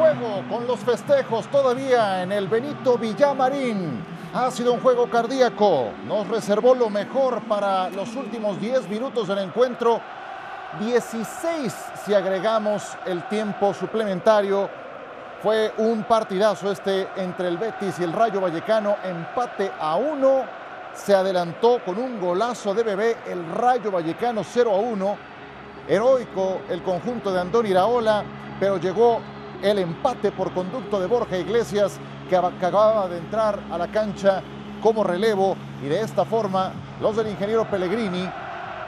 juego con los festejos todavía en el Benito Villamarín. Ha sido un juego cardíaco. Nos reservó lo mejor para los últimos 10 minutos del encuentro. 16 si agregamos el tiempo suplementario. Fue un partidazo este entre el Betis y el Rayo Vallecano. Empate a uno. Se adelantó con un golazo de bebé el Rayo Vallecano 0 a 1. Heroico el conjunto de Andoni Iraola, pero llegó el empate por conducto de Borja Iglesias, que acababa de entrar a la cancha como relevo. Y de esta forma, los del ingeniero Pellegrini,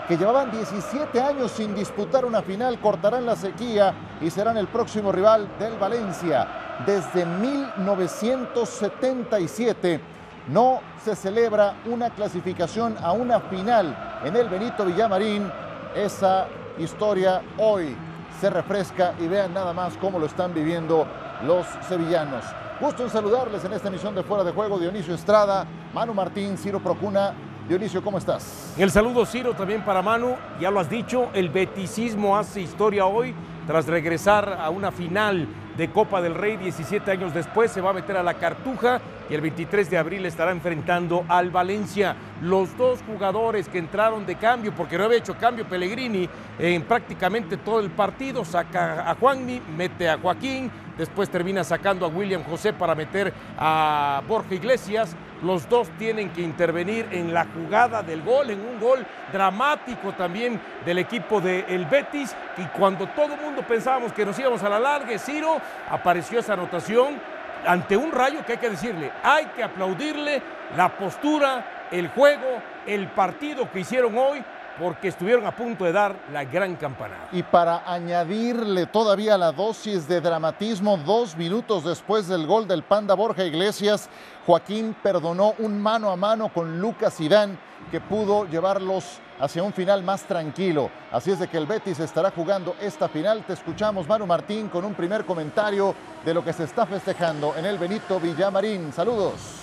que llevaban 17 años sin disputar una final, cortarán la sequía y serán el próximo rival del Valencia. Desde 1977 no se celebra una clasificación a una final en el Benito Villamarín. Esa historia hoy se refresca y vean nada más cómo lo están viviendo los sevillanos. Gusto en saludarles en esta emisión de Fuera de Juego, Dionisio Estrada, Manu Martín, Ciro Procuna. Dionisio, ¿cómo estás? El saludo, Ciro, también para Manu. Ya lo has dicho, el beticismo hace historia hoy tras regresar a una final de Copa del Rey 17 años después, se va a meter a la Cartuja y el 23 de abril estará enfrentando al Valencia. Los dos jugadores que entraron de cambio, porque no había hecho cambio Pellegrini en prácticamente todo el partido, saca a Juanmi, mete a Joaquín, después termina sacando a William José para meter a Borja Iglesias. Los dos tienen que intervenir en la jugada del gol, en un gol dramático también del equipo del el Betis. Y cuando todo el mundo pensábamos que nos íbamos a la larga, Ciro, apareció esa anotación ante un rayo que hay que decirle, hay que aplaudirle la postura, el juego, el partido que hicieron hoy, porque estuvieron a punto de dar la gran campanada. Y para añadirle todavía la dosis de dramatismo, dos minutos después del gol del Panda Borja Iglesias, Joaquín perdonó un mano a mano con Lucas Idán que pudo llevarlos hacia un final más tranquilo. Así es de que el Betis estará jugando esta final. Te escuchamos, Manu Martín, con un primer comentario de lo que se está festejando en el Benito Villamarín. Saludos.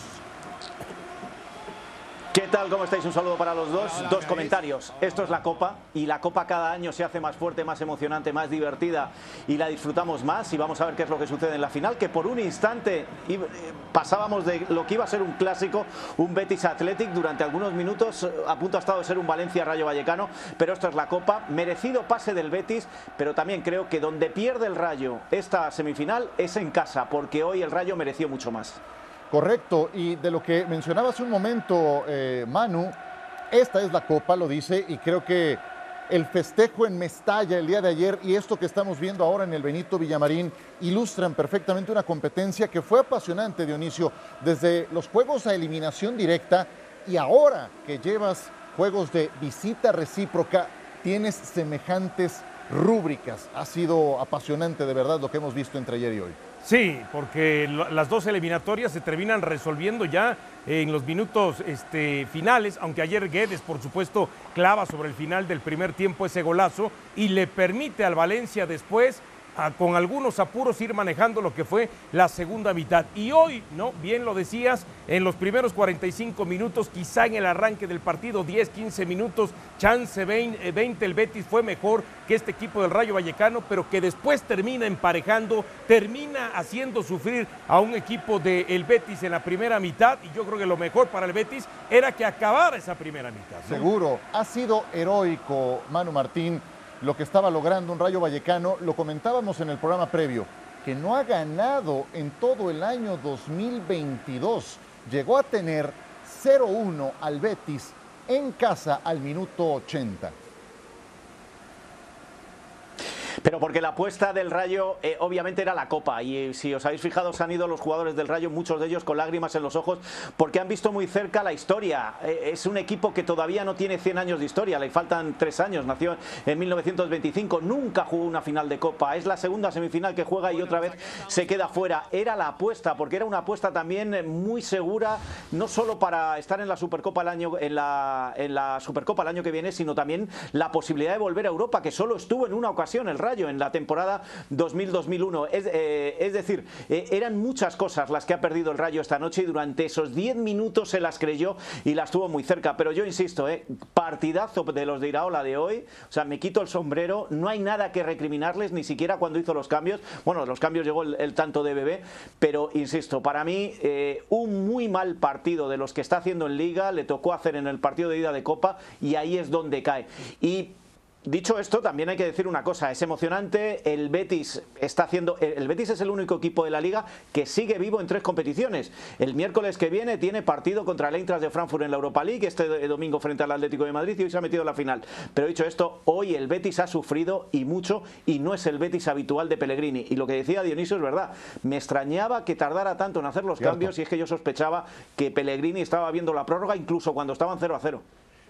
¿Qué tal? ¿Cómo estáis? Un saludo para los dos. dos comentarios. Esto es la Copa y la Copa cada año se hace más fuerte, más emocionante, más divertida y la disfrutamos más y vamos a ver qué es lo que sucede en la final, que por un instante eh, pasábamos de lo que iba a ser un clásico, un Betis Athletic, durante algunos minutos a punto ha estado de ser un Valencia Rayo Vallecano, pero esto es la Copa, merecido pase del Betis, pero también creo que donde pierde el Rayo esta semifinal es en casa, porque hoy el Rayo mereció mucho más. Correcto, y de lo que mencionaba hace un momento eh, Manu, esta es la copa, lo dice, y creo que el festejo en Mestalla el día de ayer y esto que estamos viendo ahora en el Benito Villamarín ilustran perfectamente una competencia que fue apasionante, Dionisio, desde los juegos a eliminación directa y ahora que llevas juegos de visita recíproca, tienes semejantes rúbricas. Ha sido apasionante de verdad lo que hemos visto entre ayer y hoy. Sí, porque las dos eliminatorias se terminan resolviendo ya en los minutos este, finales, aunque ayer Guedes, por supuesto, clava sobre el final del primer tiempo ese golazo y le permite al Valencia después con algunos apuros ir manejando lo que fue la segunda mitad. Y hoy, ¿no? Bien lo decías, en los primeros 45 minutos, quizá en el arranque del partido, 10, 15 minutos, chance 20, 20 el Betis fue mejor que este equipo del Rayo Vallecano, pero que después termina emparejando, termina haciendo sufrir a un equipo del Betis en la primera mitad. Y yo creo que lo mejor para el Betis era que acabara esa primera mitad. Seguro, ha sido heroico, Manu Martín lo que estaba logrando un Rayo Vallecano, lo comentábamos en el programa previo, que no ha ganado en todo el año 2022. Llegó a tener 0-1 al Betis en casa al minuto 80. Pero porque la apuesta del Rayo eh, obviamente era la Copa. Y eh, si os habéis fijado se han ido los jugadores del Rayo, muchos de ellos con lágrimas en los ojos porque han visto muy cerca la historia. Eh, es un equipo que todavía no tiene 100 años de historia, le faltan 3 años, nació en 1925, nunca jugó una final de Copa, es la segunda semifinal que juega y otra vez se queda fuera. Era la apuesta, porque era una apuesta también muy segura, no solo para estar en la Supercopa el año, en la, en la Supercopa el año que viene, sino también la posibilidad de volver a Europa, que solo estuvo en una ocasión el Rayo Rayo en la temporada 2000-2001. Es, eh, es, decir, eh, eran muchas cosas las que ha perdido el Rayo esta noche y durante esos 10 minutos se las creyó y las tuvo muy cerca. Pero yo insisto, eh, partidazo de los de Iraola de hoy. O sea, me quito el sombrero. No hay nada que recriminarles, ni siquiera cuando hizo los cambios. Bueno, los cambios llegó el, tanto de bebé, pero insisto, para mí un muy mal partido de los que está haciendo en Liga le tocó hacer en el partido de ida de Copa y ahí es donde cae. Y Dicho esto, también hay que decir una cosa, es emocionante, el Betis está haciendo, el Betis es el único equipo de la liga que sigue vivo en tres competiciones. El miércoles que viene tiene partido contra el Eintracht de Frankfurt en la Europa League, este domingo frente al Atlético de Madrid y hoy se ha metido en la final. Pero dicho esto, hoy el Betis ha sufrido y mucho y no es el Betis habitual de Pellegrini. Y lo que decía Dionisio es verdad, me extrañaba que tardara tanto en hacer los cambios y es que yo sospechaba que Pellegrini estaba viendo la prórroga incluso cuando estaban 0 a 0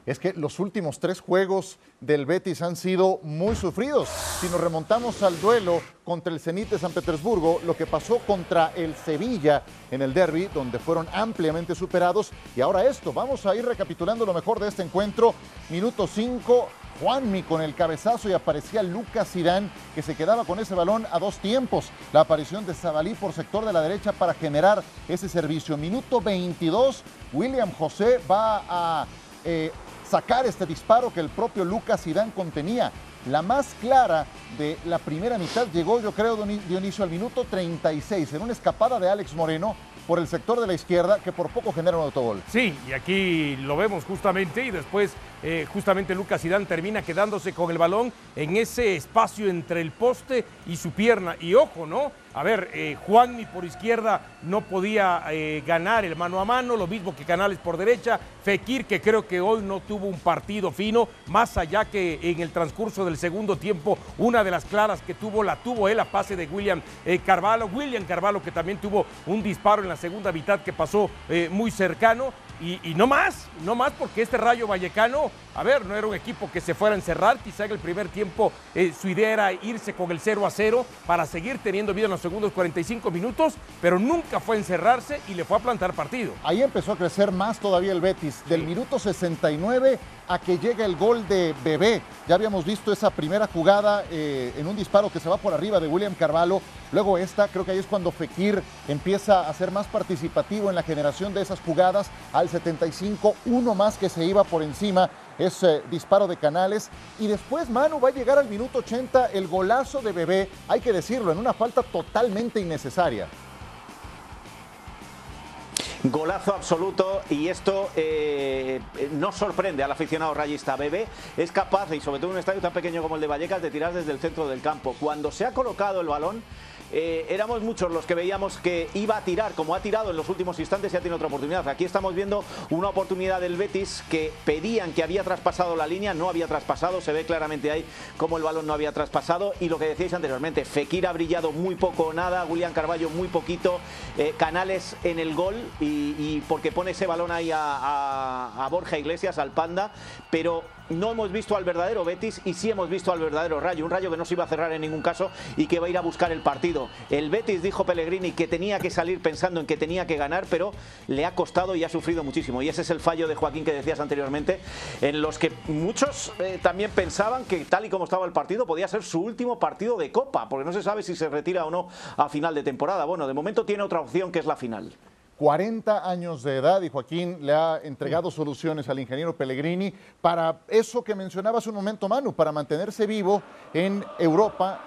es que los últimos tres juegos del Betis han sido muy sufridos. Si nos remontamos al duelo contra el Zenit de San Petersburgo, lo que pasó contra el Sevilla en el derby, donde fueron ampliamente superados, y ahora esto, vamos a ir recapitulando lo mejor de este encuentro. Minuto 5, Juanmi con el cabezazo y aparecía Lucas Sidán que se quedaba con ese balón a dos tiempos. La aparición de Zabalí por sector de la derecha para generar ese servicio. Minuto 22, William José va a eh, sacar este disparo que el propio Lucas Irán contenía. La más clara de la primera mitad llegó, yo creo, Dionisio, al minuto 36, en una escapada de Alex Moreno por el sector de la izquierda que por poco genera un autogol. Sí, y aquí lo vemos justamente y después eh, justamente Lucas Zidane termina quedándose con el balón en ese espacio entre el poste y su pierna. Y ojo, ¿no? A ver, eh, Juanmi por izquierda no podía eh, ganar el mano a mano, lo mismo que Canales por derecha. Fekir, que creo que hoy no tuvo un partido fino, más allá que en el transcurso del segundo tiempo, una de las claras que tuvo la tuvo él a pase de William Carvalho. William Carvalho, que también tuvo un disparo en la segunda mitad que pasó muy cercano. Y, no más, no más porque este Rayo Vallecano, a ver, no era un equipo que se fuera a encerrar, quizá en el primer tiempo eh, su idea era irse con el 0 a 0 para seguir teniendo vida en los segundos 45 minutos, pero nunca fue a encerrarse y le fue a plantar partido. Ahí empezó a crecer más todavía el Betis, del minuto 69 a que llega el gol de Bebé. Ya habíamos visto esa primera jugada eh, en un disparo que se va por arriba de William Carvalho. Luego esta, creo que ahí es cuando Fekir empieza a ser más participativo en la generación de esas jugadas. Al 75, uno más que se iba por encima. Ese disparo de Canales. Y después Manu va a llegar al minuto 80 el golazo de Bebé, hay que decirlo, en una falta totalmente innecesaria. Golazo absoluto y esto eh, no sorprende al aficionado rayista. Bebé es capaz, y sobre todo en un estadio tan pequeño como el de Vallecas, de tirar desde el centro del campo. Cuando se ha colocado el balón, eh, éramos muchos los que veíamos que iba a tirar, como ha tirado en los últimos instantes y ha tenido otra oportunidad. Aquí estamos viendo una oportunidad del Betis que pedían que había traspasado la línea, no había traspasado, se ve claramente ahí cómo el balón no había traspasado y lo que decíais anteriormente, Fekir ha brillado muy poco o nada, William Carballo muy poquito, eh, Canales en el gol y, porque pone ese balón ahí a Borja Iglesias, al Panda, pero no hemos visto al verdadero Betis y sí hemos visto al verdadero Rayo, un Rayo que no se iba a cerrar en ningún caso y que va a ir a buscar el partido. El Betis dijo Pellegrini que tenía que salir pensando en que tenía que ganar, pero le ha costado y ha sufrido muchísimo. Y ese es el fallo de Joaquín que decías anteriormente, en los que muchos eh, también pensaban que tal y como estaba el partido podía ser su último partido de Copa, porque no se sabe si se retira o no a final de temporada. Bueno, de momento tiene otra opción que es la final. 40 años de edad y Joaquín le ha entregado soluciones al ingeniero Pellegrini para eso que mencionaba hace un momento Manu, para mantenerse vivo en Europa,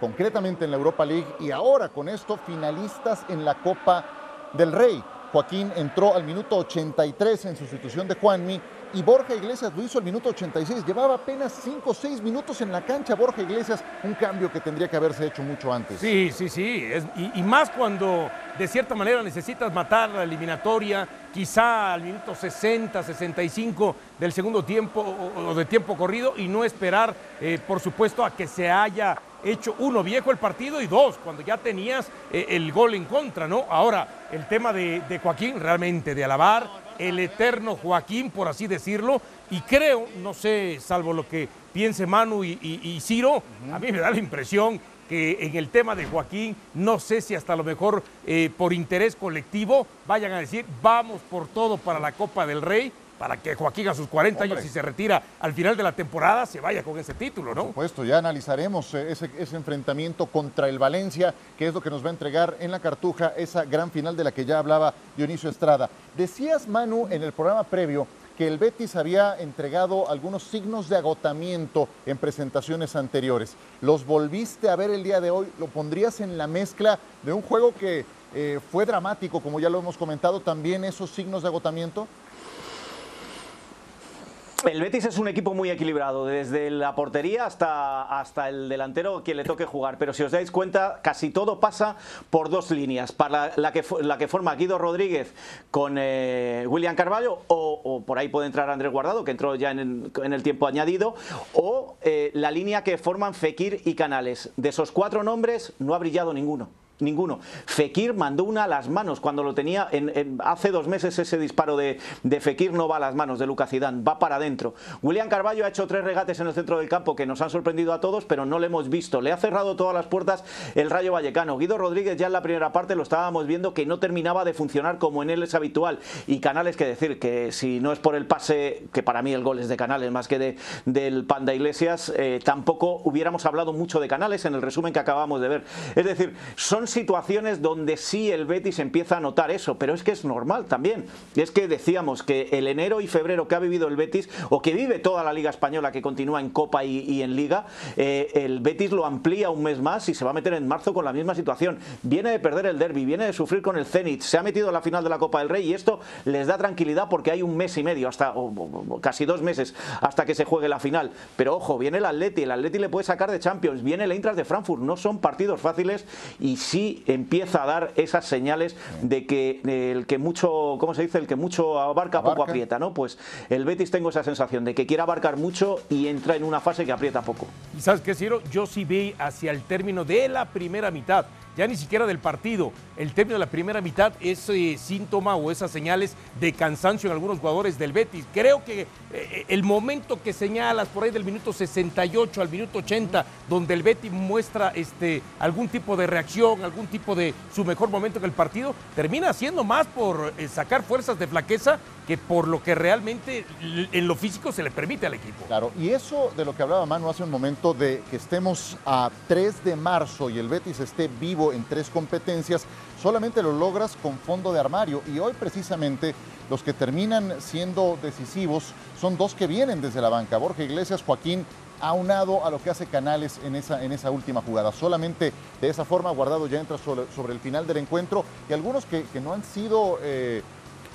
concretamente en la Europa League y ahora con esto finalistas en la Copa del Rey. Joaquín entró al minuto 83 en sustitución de Juanmi y Borja Iglesias lo hizo al minuto 86. Llevaba apenas 5 o 6 minutos en la cancha Borja Iglesias, un cambio que tendría que haberse hecho mucho antes. Sí, sí, sí. y, más cuando de cierta manera necesitas matar la eliminatoria, quizá al minuto 60, 65 del segundo tiempo o, de tiempo corrido y no esperar, eh, por supuesto, a que se haya hecho uno viejo el partido y dos, cuando ya tenías eh, el gol en contra, ¿no? Ahora, el tema de, de Joaquín, realmente de alabar el eterno Joaquín, por así decirlo, y creo, no sé, salvo lo que piense Manu y, Ciro, a mí me da la impresión que en el tema de Joaquín, no sé si hasta lo mejor eh, por interés colectivo vayan a decir, vamos por todo para la Copa del Rey, para que Joaquín a sus 40 años, si se retira al final de la temporada, se vaya con ese título, ¿no? Por supuesto, ya analizaremos eh, ese, ese enfrentamiento contra el Valencia, que es lo que nos va a entregar en la Cartuja esa gran final de la que ya hablaba Dionisio Estrada. Decías, Manu, en el programa previo, que el Betis había entregado algunos signos de agotamiento en presentaciones anteriores. ¿Los volviste a ver el día de hoy? ¿Lo pondrías en la mezcla de un juego que eh, fue dramático, como ya lo hemos comentado, también esos signos de agotamiento? El Betis es un equipo muy equilibrado, desde la portería hasta, hasta el delantero quien le toque jugar. Pero si os dais cuenta, casi todo pasa por dos líneas. Para la, que, la que forma Guido Rodríguez con eh, William Carvalho, o, por ahí puede entrar Andrés Guardado, que entró ya en el, tiempo añadido, o eh, la línea que forman Fekir y Canales. De esos cuatro nombres no ha brillado ninguno. Ninguno. Fekir mandó una a las manos cuando lo tenía en, hace dos meses ese disparo de, Fekir no va a las manos de Lucas Zidane, va para adentro. William Carballo ha hecho tres regates en el centro del campo que nos han sorprendido a todos, pero no le hemos visto. Le ha cerrado todas las puertas el Rayo Vallecano. Guido Rodríguez ya en la primera parte lo estábamos viendo que no terminaba de funcionar como en él es habitual. Y Canales, que decir que si no es por el pase, que para mí el gol es de Canales más que de, del Panda Iglesias, eh, tampoco hubiéramos hablado mucho de Canales en el resumen que acabamos de ver. Es decir, son situaciones donde sí el Betis empieza a notar eso, pero es que es normal también. Es que decíamos que el enero y febrero que ha vivido el Betis, o que vive toda la Liga Española que continúa en Copa y, en Liga, eh, el Betis lo amplía un mes más y se va a meter en marzo con la misma situación. Viene de perder el derby, viene de sufrir con el Zenit, se ha metido a la final de la Copa del Rey y esto les da tranquilidad porque hay un mes y medio, hasta o, casi dos meses, hasta que se juegue la final. Pero ojo, viene el Atleti, el Atleti le puede sacar de Champions, viene el Eintracht de Frankfurt, no son partidos fáciles y sí empieza a dar esas señales de que el que mucho, ¿cómo se dice? El que mucho abarca, poco aprieta, ¿no? Pues el Betis tengo esa sensación de que quiere abarcar mucho y entra en una fase que aprieta poco. ¿Y sabes qué, Ciro? Yo sí vi hacia el término de la primera mitad ya ni siquiera del partido. El término de la primera mitad es eh, síntoma o esas señales de cansancio en algunos jugadores del Betis. Creo que eh, el momento que señalas por ahí del minuto 68 al minuto 80, donde el Betis muestra este, algún tipo de reacción, algún tipo de su mejor momento en el partido, termina siendo más por eh, sacar fuerzas de flaqueza que por lo que realmente en lo físico se le permite al equipo. Claro, y eso de lo que hablaba Manu hace un momento, de que estemos a 3 de marzo y el Betis esté vivo en tres competencias, solamente lo logras con fondo de armario. Y hoy precisamente los que terminan siendo decisivos son dos que vienen desde la banca, Borja Iglesias, Joaquín aunado a lo que hace Canales en esa, en esa última jugada. Solamente de esa forma Guardado ya entra sobre, el final del encuentro y algunos que, no han sido eh,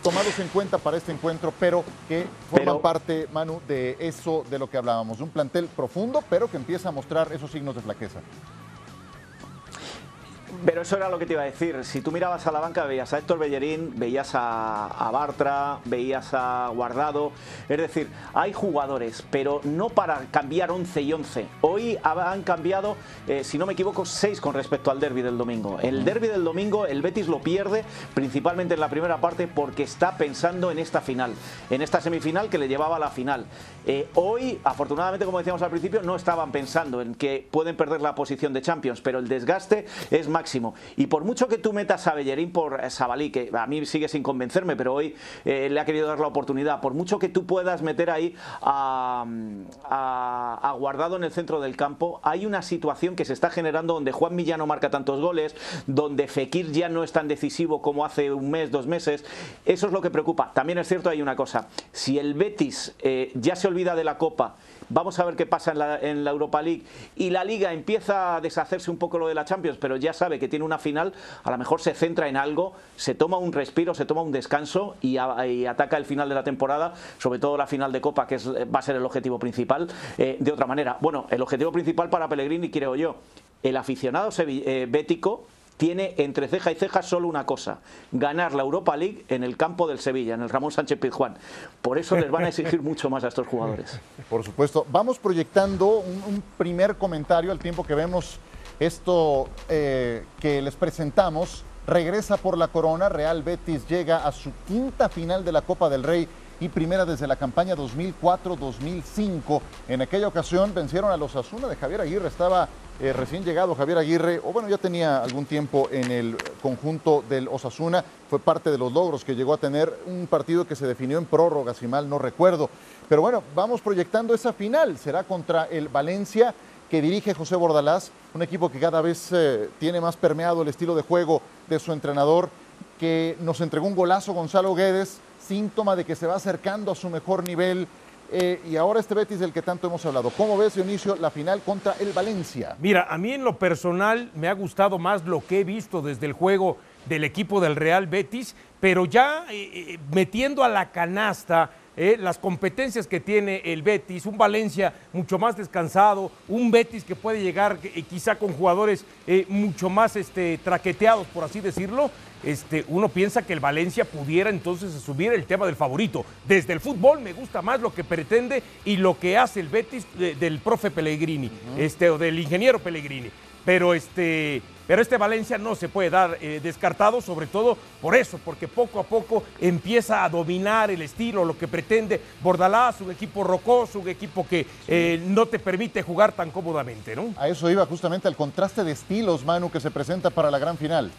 tomados en cuenta para este encuentro, pero que forman parte, Manu, de eso de lo que hablábamos. Un plantel profundo, pero que empieza a mostrar esos signos de flaqueza. Pero eso era lo que te iba a decir. Si tú mirabas a la banca, veías a Héctor Bellerín, veías a, Bartra, veías a Guardado. Es decir, hay jugadores, pero no para cambiar 11 y 11. Hoy han cambiado, eh, si no me equivoco, 6 con respecto al derby del domingo. El derby del domingo, el Betis lo pierde, principalmente en la primera parte, porque está pensando en esta final, en esta semifinal que le llevaba a la final. Eh, hoy, afortunadamente, como decíamos al principio, no estaban pensando en que pueden perder la posición de Champions, pero el desgaste es más máximo. Y por mucho que tú metas a Bellerín por Sabalí, que a mí sigue sin convencerme, pero hoy eh, le ha querido dar la oportunidad, por mucho que tú puedas meter ahí a, Guardado en el centro del campo, hay una situación que se está generando donde Juan Millán no marca tantos goles, donde Fekir ya no es tan decisivo como hace un mes, dos meses. Eso es lo que preocupa. También es cierto, hay una cosa. Si el Betis eh, ya se olvida de la Copa, vamos a ver qué pasa en la, Europa League y la Liga empieza a deshacerse un poco lo de la Champions, pero ya sabe que tiene una final, a lo mejor se centra en algo, se toma un respiro, se toma un descanso y, ataca el final de la temporada, sobre todo la final de Copa, que es, va a ser el objetivo principal, eh, de otra manera. Bueno, el objetivo principal para Pellegrini, creo yo, el aficionado eh, bético tiene entre ceja y ceja solo una cosa, ganar la Europa League en el campo del Sevilla, en el Ramón Sánchez Pizjuán. Por eso les van a exigir mucho más a estos jugadores. Por supuesto. Vamos proyectando un primer comentario al tiempo que vemos esto eh, que les presentamos regresa por la corona. Real Betis llega a su quinta final de la Copa del Rey y primera desde la campaña 2004-2005. En aquella ocasión vencieron a los Asuna de Javier Aguirre. Estaba eh, recién llegado Javier Aguirre, o bueno, ya tenía algún tiempo en el conjunto del Osasuna, fue parte de los logros que llegó a tener un partido que se definió en prórroga, si mal no recuerdo. Pero bueno, vamos proyectando esa final, será contra el Valencia que dirige José Bordalás, un equipo que cada vez eh, tiene más permeado el estilo de juego de su entrenador, que nos entregó un golazo Gonzalo Guedes, síntoma de que se va acercando a su mejor nivel eh, y ahora este Betis del que tanto hemos hablado. ¿Cómo ves, Dionisio, la final contra el Valencia? Mira, a mí en lo personal me ha gustado más lo que he visto desde el juego del equipo del Real Betis, pero ya eh, eh, metiendo a la canasta las competencias que tiene el Betis, un Valencia mucho más descansado, un Betis que puede llegar quizá con jugadores mucho más este, traqueteados, por así decirlo, este, uno piensa que el Valencia pudiera entonces subir el tema del favorito. Desde el fútbol me gusta más lo que pretende y lo que hace el Betis del profe Pellegrini, este, o del ingeniero Pellegrini. Pero este, pero este Valencia no se puede dar eh, descartado, sobre todo por eso, porque poco a poco empieza a dominar el estilo, lo que pretende Bordalás, un equipo rocoso, un equipo que eh, no te permite jugar tan cómodamente, ¿no? A eso iba justamente el contraste de estilos, Manu, que se presenta para la gran final.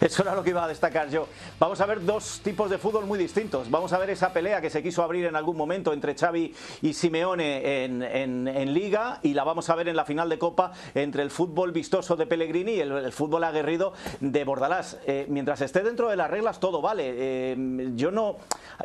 Eso era lo que iba a destacar yo. Vamos a ver dos tipos de fútbol muy distintos. Vamos a ver esa pelea que se quiso abrir en algún momento entre Xavi y Simeone en, Liga y la vamos a ver en la final de Copa entre el fútbol vistoso de Pellegrini y el, fútbol aguerrido de Bordalás. Eh, mientras esté dentro de las reglas todo vale. Eh, yo no,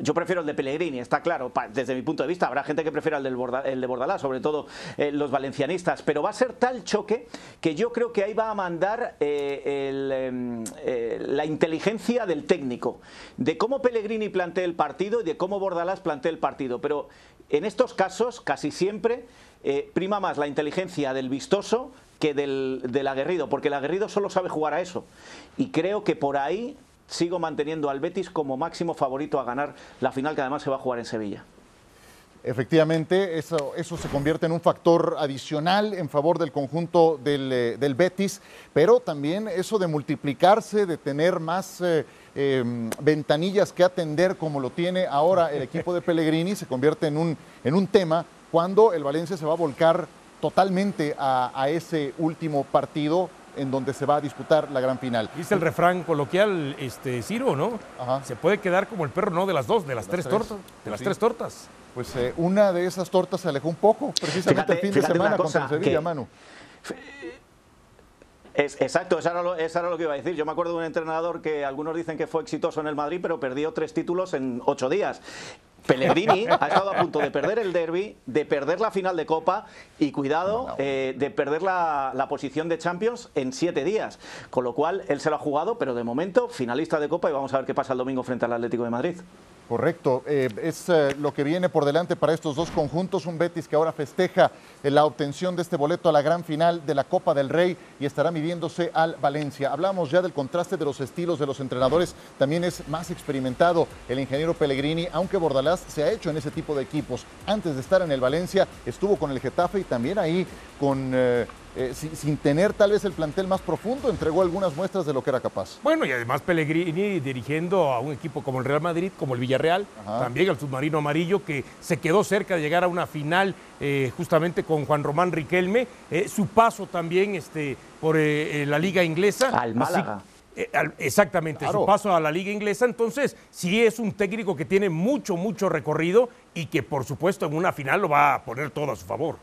yo prefiero el de Pellegrini, está claro. Desde mi punto de vista habrá gente que prefiera el, de Bordalás, sobre todo eh, los valencianistas. Pero va a ser tal choque que yo creo que ahí va a mandar el em, la inteligencia del técnico, de cómo Pellegrini plantea el partido y de cómo Bordalás plantea el partido. Pero en estos casos, casi siempre, eh, prima más la inteligencia del vistoso que del, del aguerrido, porque el aguerrido solo sabe jugar a eso. Y creo que por ahí sigo manteniendo al Betis como máximo favorito a ganar la final que además se va a jugar en Sevilla. Efectivamente, eso, eso se convierte en un factor adicional en favor del conjunto del, eh, Betis, pero también eso de multiplicarse, de tener más eh, em, ventanillas que atender como lo tiene ahora el equipo de Pellegrini, se convierte en un, en un tema cuando el Valencia se va a volcar totalmente a, ese último partido en donde se va a disputar la gran final. Dice el refrán coloquial, este Ciro, ¿no? Se puede quedar como el perro, no de las dos, de las, tres, tortas, de las tres tortas. Pues eh, una de esas tortas se alejó un poco, precisamente el fin de semana contra Sevilla, Manu. exacto, eso era, lo, eso era, lo, que iba a decir. Yo me acuerdo de un entrenador que algunos dicen que fue exitoso en el Madrid, pero perdió tres títulos en ocho días. Pellegrini ha estado a punto de perder el derby, de perder la final de Copa y, cuidado, eh, de perder la, la, posición de Champions en siete días. Con lo cual, él se lo ha jugado, pero de momento, finalista de Copa y vamos a ver qué pasa el domingo frente al Atlético de Madrid. Correcto, eh, es eh, lo que viene por delante para estos dos conjuntos, un Betis que ahora festeja eh, la obtención de este boleto a la gran final de la Copa del Rey y estará midiéndose al Valencia. Hablamos ya del contraste de los estilos de los entrenadores, también es más experimentado el ingeniero Pellegrini, aunque Bordalás se ha hecho en ese tipo de equipos. Antes de estar en el Valencia, estuvo con el Getafe y también ahí con eh, sin, tener tal vez el plantel más profundo, entregó algunas muestras de lo que era capaz. Bueno, y además Pellegrini dirigiendo a un equipo como el Real Madrid, como el Villarreal, también al submarino amarillo, que se quedó cerca de llegar a una final eh, justamente con Juan Román Riquelme. Eh, su paso también este, por la liga inglesa. Al Málaga. exactamente, su paso a la liga inglesa. Entonces, sí es un técnico que tiene mucho, mucho recorrido y que por supuesto en una final lo va a poner todo a su favor.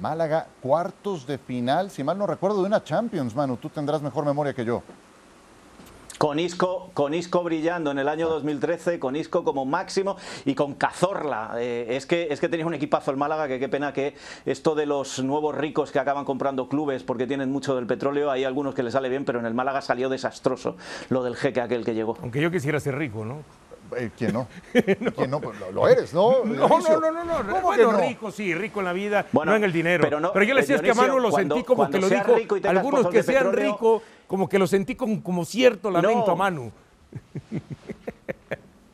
Málaga, cuartos de final, si mal no recuerdo, de una Champions, Manu. Tú tendrás mejor memoria que yo. Con Isco, con Isco brillando en el año 2013, con Isco como máximo y con Cazorla. Eh, es, que, es que tenéis un equipazo el Málaga que qué pena que esto de los nuevos ricos que acaban comprando clubes porque tienen mucho del petróleo, hay algunos que les sale bien, pero en el Málaga salió desastroso lo del jeque aquel que llegó. Aunque yo quisiera ser rico, ¿no? Eh, ¿Quién no? ¿Quién no? Pues lo, eres, ¿no? No, no, no, no, no. Bueno, rico, sí, rico en la vida, no en el dinero. Pero, pero yo le decía que a Manu lo sentí como que lo dijo. Algunos que sean ricos, como que lo sentí como, como cierto lamento a Manu.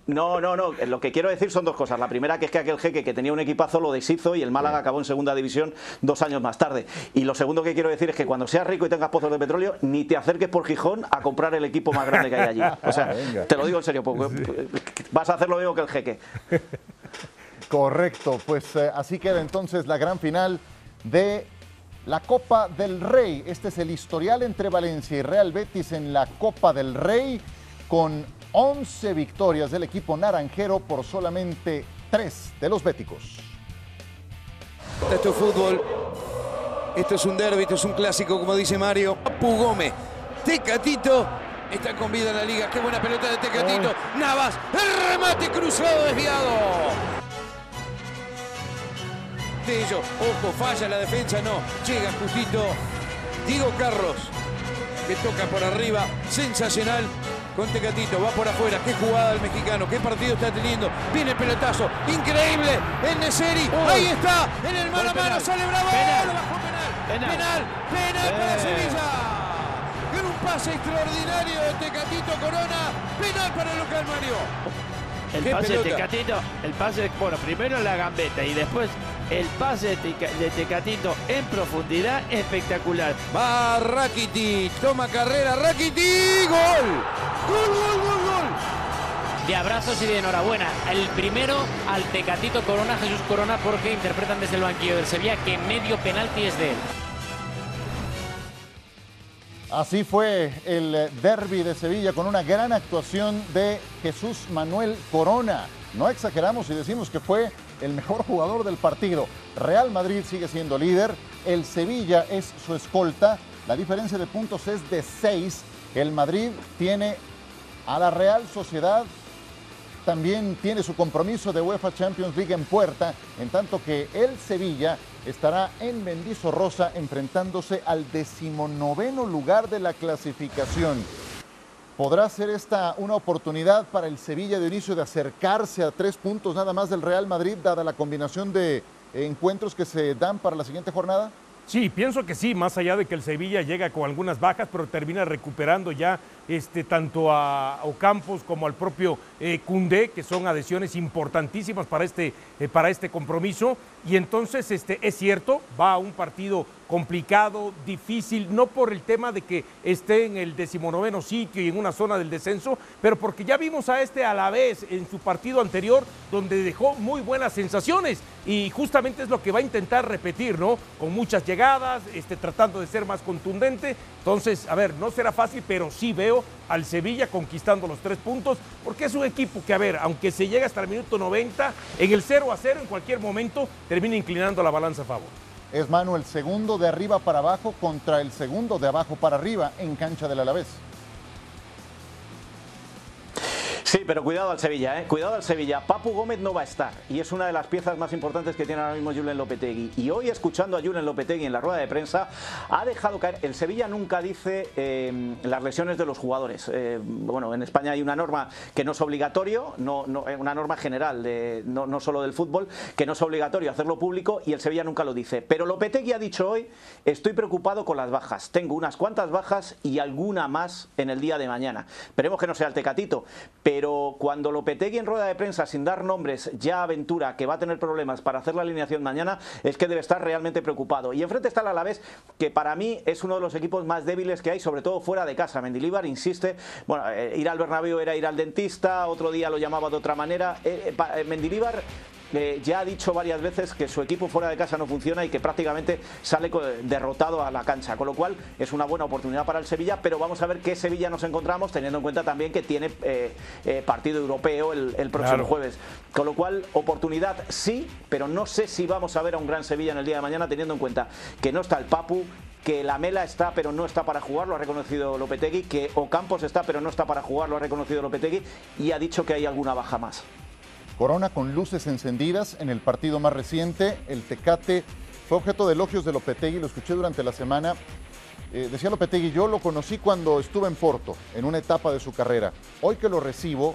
No, no, no. Lo que quiero decir son dos cosas. La primera que es que aquel jeque que tenía un equipazo lo deshizo y el Málaga acabó en segunda división dos años más tarde. Y lo segundo que quiero decir es que cuando seas rico y tengas pozos de petróleo, ni te acerques por Gijón a comprar el equipo más grande que hay allí. O sea, te lo digo en serio, porque vas a hacer lo mismo que el jeque. Correcto, pues eh, así queda entonces la gran final de la Copa del Rey. Este es el historial entre Valencia y Real Betis en la Copa del Rey con 11 victorias del equipo naranjero por solamente 3 de los béticos. Esto es fútbol, esto es un derby, esto es un clásico, como dice Mario. Pugome, Tecatito, está con vida en la liga. Qué buena pelota de Tecatito. Navas, el remate cruzado desviado. De ello, ojo, falla la defensa, no. Llega justito Diego Carlos, que toca por arriba, sensacional. Con Tecatito, va por afuera. Qué jugada el mexicano, qué partido está teniendo. Viene el pelotazo, increíble. El Neseri, ahí está, en el mano a mano, sale bravo. Penal. Penal, penal, penal para Sevilla. Con un pase extraordinario de Tecatito Corona. Penal para el local Mario. El pase de. Tecatito, el pase, bueno, primero la gambeta y después el pase de Tecatito en profundidad espectacular. Va Rakiti, toma carrera, Rakiti, gol. Gol, gol, gol, gol. de abrazos y de enhorabuena. El primero al Tecatito Corona, Jesús Corona, porque interpretan desde el banquillo del Sevilla que medio penalti es de él. Así fue el derby de Sevilla con una gran actuación de Jesús Manuel Corona. No exageramos si decimos que fue el mejor jugador del partido. Real Madrid sigue siendo líder, el Sevilla es su escolta, la diferencia de puntos es de 6. El Madrid tiene a la Real Sociedad también tiene su compromiso de UEFA Champions League en puerta, en tanto que el Sevilla estará en Mendizorroza enfrentándose al decimonoveno lugar de la clasificación. ¿Podrá ser esta una oportunidad para el Sevilla de inicio de acercarse a tres puntos nada más del Real Madrid, dada la combinación de encuentros que se dan para la siguiente jornada? Sí, pienso que sí, más allá de que el Sevilla llega con algunas bajas, pero termina recuperando ya este, tanto a Ocampos como al propio eh, Cundé, que son adhesiones importantísimas para este, eh, para este compromiso. Y entonces este, es cierto, va a un partido complicado, difícil, no por el tema de que esté en el decimonoveno sitio y en una zona del descenso, pero porque ya vimos a este a la vez en su partido anterior, donde dejó muy buenas sensaciones y justamente es lo que va a intentar repetir, ¿no? Con muchas llegadas, este, tratando de ser más contundente. Entonces, a ver, no será fácil, pero sí veo al Sevilla conquistando los tres puntos, porque es un equipo que, a ver, aunque se llega hasta el minuto 90, en el 0 a 0 en cualquier momento termina inclinando la balanza a favor. Es Manu el segundo de arriba para abajo contra el segundo de abajo para arriba en cancha del Alavés. Sí, pero cuidado al Sevilla, ¿eh? cuidado al Sevilla. Papu Gómez no va a estar y es una de las piezas más importantes que tiene ahora mismo Julen Lopetegui. Y hoy, escuchando a Julen Lopetegui en la rueda de prensa, ha dejado caer. El Sevilla nunca dice eh, las lesiones de los jugadores. Eh, bueno, en España hay una norma que no es obligatorio, no, no, eh, una norma general, de, no, solo del fútbol, que no es obligatorio hacerlo público y el Sevilla nunca lo dice. Pero Lopetegui ha dicho hoy: estoy preocupado con las bajas. Tengo unas cuantas bajas y alguna más en el día de mañana. Esperemos que no sea el Tecatito, cuando Lopetegui en rueda de prensa, sin dar nombres, ya aventura que va a tener problemas para hacer la alineación mañana, es que debe estar realmente preocupado. Y enfrente está el Alavés, que para mí es uno de los equipos más débiles que hay, sobre todo fuera de casa. Mendilíbar insiste, bueno, eh, ir al Bernabéu era ir al dentista, otro día lo llamaba de otra manera. Eh, eh, ya ha dicho varias veces que su equipo fuera de casa no funciona y que prácticamente sale derrotado a la cancha, con lo cual es una buena oportunidad para el Sevilla, pero vamos a ver qué Sevilla nos encontramos, teniendo en cuenta también que tiene eh, eh, partido europeo el, el próximo Claro. jueves. Con lo cual, oportunidad sí, pero no sé si vamos a ver a un gran Sevilla en el día de mañana, teniendo en cuenta que no está el Papu, que la Mela está pero no está para jugar, lo ha reconocido Lopetegui, que Ocampos está pero no está para jugar, lo ha reconocido Lopetegui y ha dicho que hay alguna baja más. Corona con luces encendidas en el partido más reciente. El Tecate fue objeto de elogios de Lopetegui, lo escuché durante la semana. Eh, decía Lopetegui, yo lo conocí cuando estuve en Porto, en una etapa de su carrera. Hoy que lo recibo,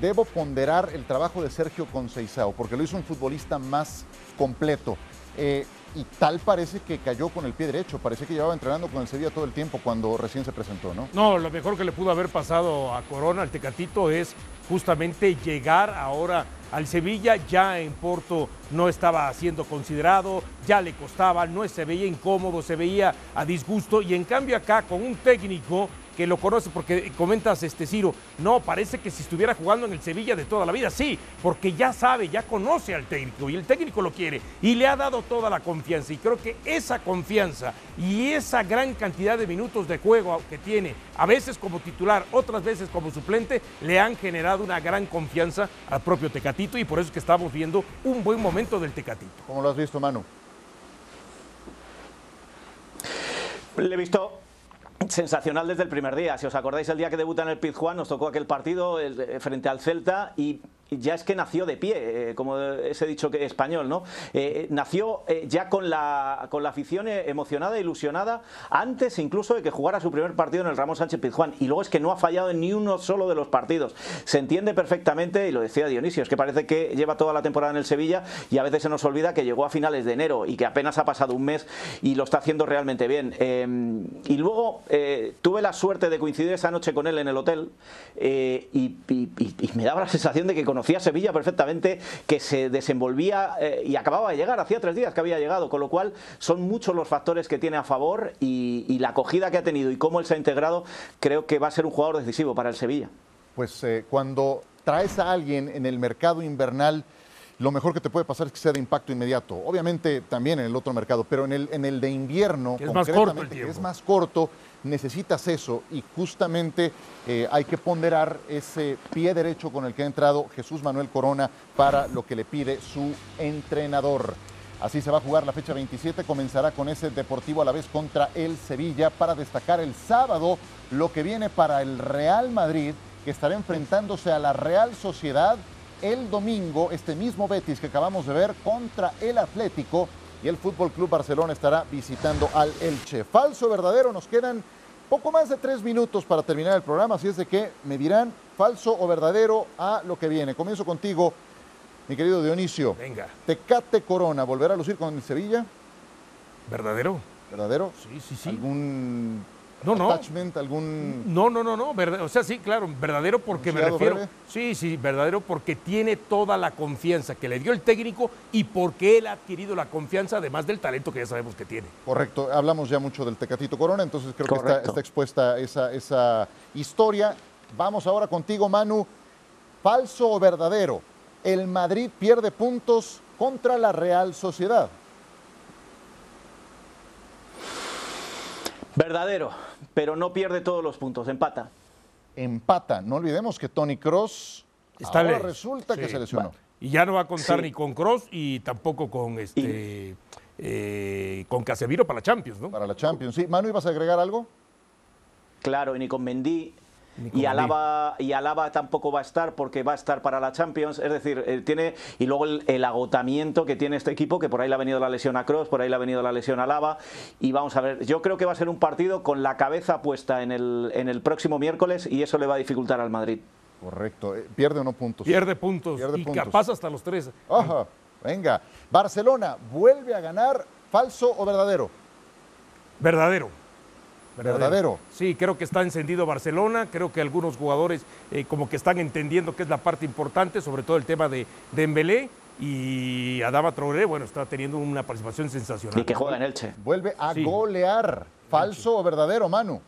debo ponderar el trabajo de Sergio Conceição, porque lo hizo un futbolista más completo. Eh, y tal parece que cayó con el pie derecho, parece que llevaba entrenando con el Sevilla todo el tiempo cuando recién se presentó, ¿no? No, lo mejor que le pudo haber pasado a Corona, al Tecatito, es justamente llegar ahora al Sevilla. Ya en Porto no estaba siendo considerado, ya le costaba, no se veía incómodo, se veía a disgusto. Y en cambio acá con un técnico que lo conoce, porque comentas, este Ciro, no, parece que si estuviera jugando en el Sevilla de toda la vida, sí, porque ya sabe, ya conoce al técnico y el técnico lo quiere y le ha dado toda la confianza. Y creo que esa confianza y esa gran cantidad de minutos de juego que tiene, a veces como titular, otras veces como suplente, le han generado una gran confianza al propio Tecatito y por eso es que estamos viendo un buen momento del Tecatito. ¿Cómo lo has visto, Manu? Le he visto sensacional desde el primer día. Si os acordáis, el día que debuta en el Pizjuán nos tocó aquel partido frente al Celta y ya es que nació de pie, eh, como ese dicho que español, ¿no? Eh, nació ya con la, con la afición emocionada, ilusionada, antes incluso de que jugara su primer partido en el Ramón Sánchez Pizjuán. Y luego es que no ha fallado en ni uno solo de los partidos. Se entiende perfectamente, y lo decía Dionisio, es que parece que lleva toda la temporada en el Sevilla y a veces se nos olvida que llegó a finales de enero y que apenas ha pasado un mes y lo está haciendo realmente bien. y luego eh, tuve la suerte de coincidir esa noche con él en el hotel eh, y, me daba la sensación de que conocía Sevilla perfectamente, que se desenvolvía eh, y acababa de llegar, hacía tres días que había llegado, con lo cual son muchos los factores que tiene a favor y, la acogida que ha tenido y cómo él se ha integrado, creo que va a ser un jugador decisivo para el Sevilla. Pues cuando traes a alguien en el mercado invernal, lo mejor que te puede pasar es que sea de impacto inmediato. Obviamente también en el otro mercado, pero en el, en el de invierno, es más corto que es más corto, necesitas eso y justamente eh, hay que ponderar ese pie derecho con el que ha entrado Jesús Manuel Corona para lo que le pide su entrenador. Así se va a jugar la fecha 27, comenzará con ese Deportivo a la vez contra el Sevilla para destacar el sábado lo que viene para el Real Madrid, que estará enfrentándose a la Real Sociedad el domingo, este mismo Betis que acabamos de ver contra el Atlético y el Fútbol Club Barcelona estará visitando al Elche. Falso verdadero, nos quedan poco más de tres minutos para terminar el programa, así es de que me dirán falso o verdadero a lo que viene. Comienzo contigo, mi querido Dionisio. Venga. Tecate Corona, ¿volverá a lucir con Sevilla? ¿Verdadero? ¿Verdadero? Sí, sí, sí. ¿Algún no, no. attachment, algún... No, no, no, no, o sea, sí, claro, verdadero porque me refiero... Sí, sí, verdadero porque tiene toda la confianza que le dio el técnico y porque él ha adquirido la confianza, además del talento que ya sabemos que tiene. Correcto, hablamos ya mucho del Tecatito Corona, entonces creo que está, expuesta esa, esa historia. Vamos ahora contigo, Manu. ¿Falso o verdadero? El Madrid pierde puntos contra la Real Sociedad. Verdadero pero no pierde todos los puntos, empata. Empata. No olvidemos que Tony Cross ahora resulta que se lesionó. Y ya no va a contar ni con Cross y tampoco con este eh, con Casemiro para la Champions, ¿no? Para la Champions, sí. Manu, ¿ibas a agregar algo? Claro, y ni con Mendy y Alaba, y Alaba tampoco va a estar porque va a estar para la Champions. Es decir, eh, tiene. Y luego el, agotamiento que tiene este equipo, que por ahí le ha venido la lesión a Cross, por ahí le ha venido la lesión a Alaba. Y vamos a ver, yo creo que va a ser un partido con la cabeza puesta en el, en el próximo miércoles y eso le va a dificultar al Madrid. Correcto. Eh, ¿Pierde o no puntos? Pierde puntos. y capaz hasta los tres. Ajá. Venga. Barcelona vuelve a ganar. ¿Falso o verdadero? Verdadero. Verdadero. Sí, creo que está encendido Barcelona, creo que algunos jugadores eh, como que están entendiendo que es la parte importante, sobre todo el tema de Dembélé y Adama Traoré, bueno, está teniendo una participación sensacional. Y que juega en Elche. Vuelve a golear. ¿Falso o verdadero, Manu?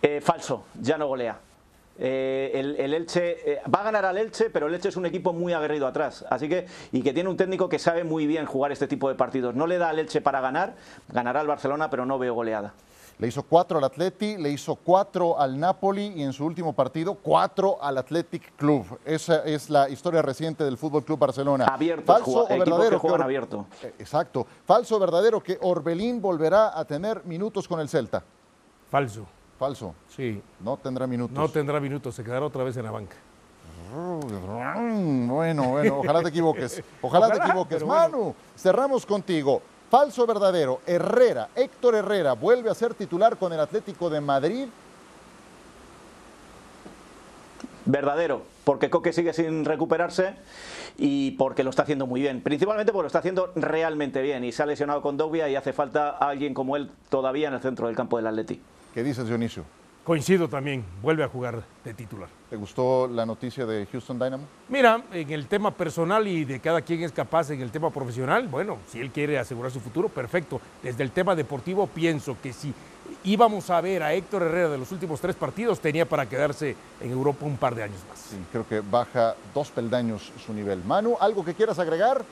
Eh, falso, ya no golea. Eh, el, Elche eh, va a ganar al Elche, pero el Elche es un equipo muy aguerrido atrás, así que y que tiene un técnico que sabe muy bien jugar este tipo de partidos. No le da al Elche para ganar, ganará al Barcelona, pero no veo goleada. Le hizo cuatro al Atleti, le hizo cuatro al Napoli y en su último partido cuatro al Athletic Club. Esa es la historia reciente del Fútbol Club Barcelona. Abierto, falso o verdadero. Que juegan abierto. Eh, exacto. Falso o verdadero que Orbelín volverá a tener minutos con el Celta. Falso. Falso. Sí. No tendrá minutos. No tendrá minutos, se quedará otra vez en la banca. Bueno, bueno, ojalá te equivoques. Ojalá, te equivoques. Manu, cerramos contigo. Falso verdadero. Herrera, Héctor Herrera, vuelve a ser titular con el Atlético de Madrid. Verdadero, porque Coque sigue sin recuperarse y porque lo está haciendo muy bien. Principalmente porque lo está haciendo realmente bien y se ha lesionado con Dogbia y hace falta alguien como él todavía en el centro del campo del Atlético. ¿Qué dices, Dionisio? Coincido también, vuelve a jugar de titular. ¿Te gustó la noticia de Houston Dynamo? Mira, en el tema personal y de cada quien es capaz en el tema profesional, bueno, si él quiere asegurar su futuro, perfecto. Desde el tema deportivo pienso que si íbamos a ver a Héctor Herrera de los últimos tres partidos, tenía para quedarse en Europa un par de años más. Sí, creo que baja dos peldaños su nivel. Manu, ¿algo que quieras agregar?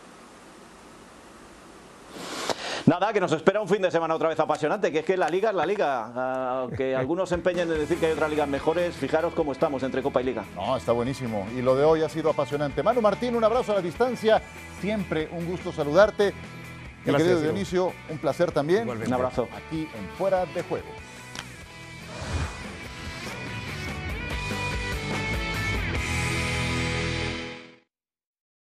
Nada, que nos espera un fin de semana otra vez apasionante, que es que la liga es la liga. Aunque algunos se empeñen en decir que hay otras ligas mejores, fijaros cómo estamos entre Copa y Liga. No, está buenísimo. Y lo de hoy ha sido apasionante. Manu Martín, un abrazo a la distancia. Siempre un gusto saludarte. Mi Gracias, querido. Dionisio, un placer también. Igualmente. Un abrazo. Aquí en Fuera de Juego.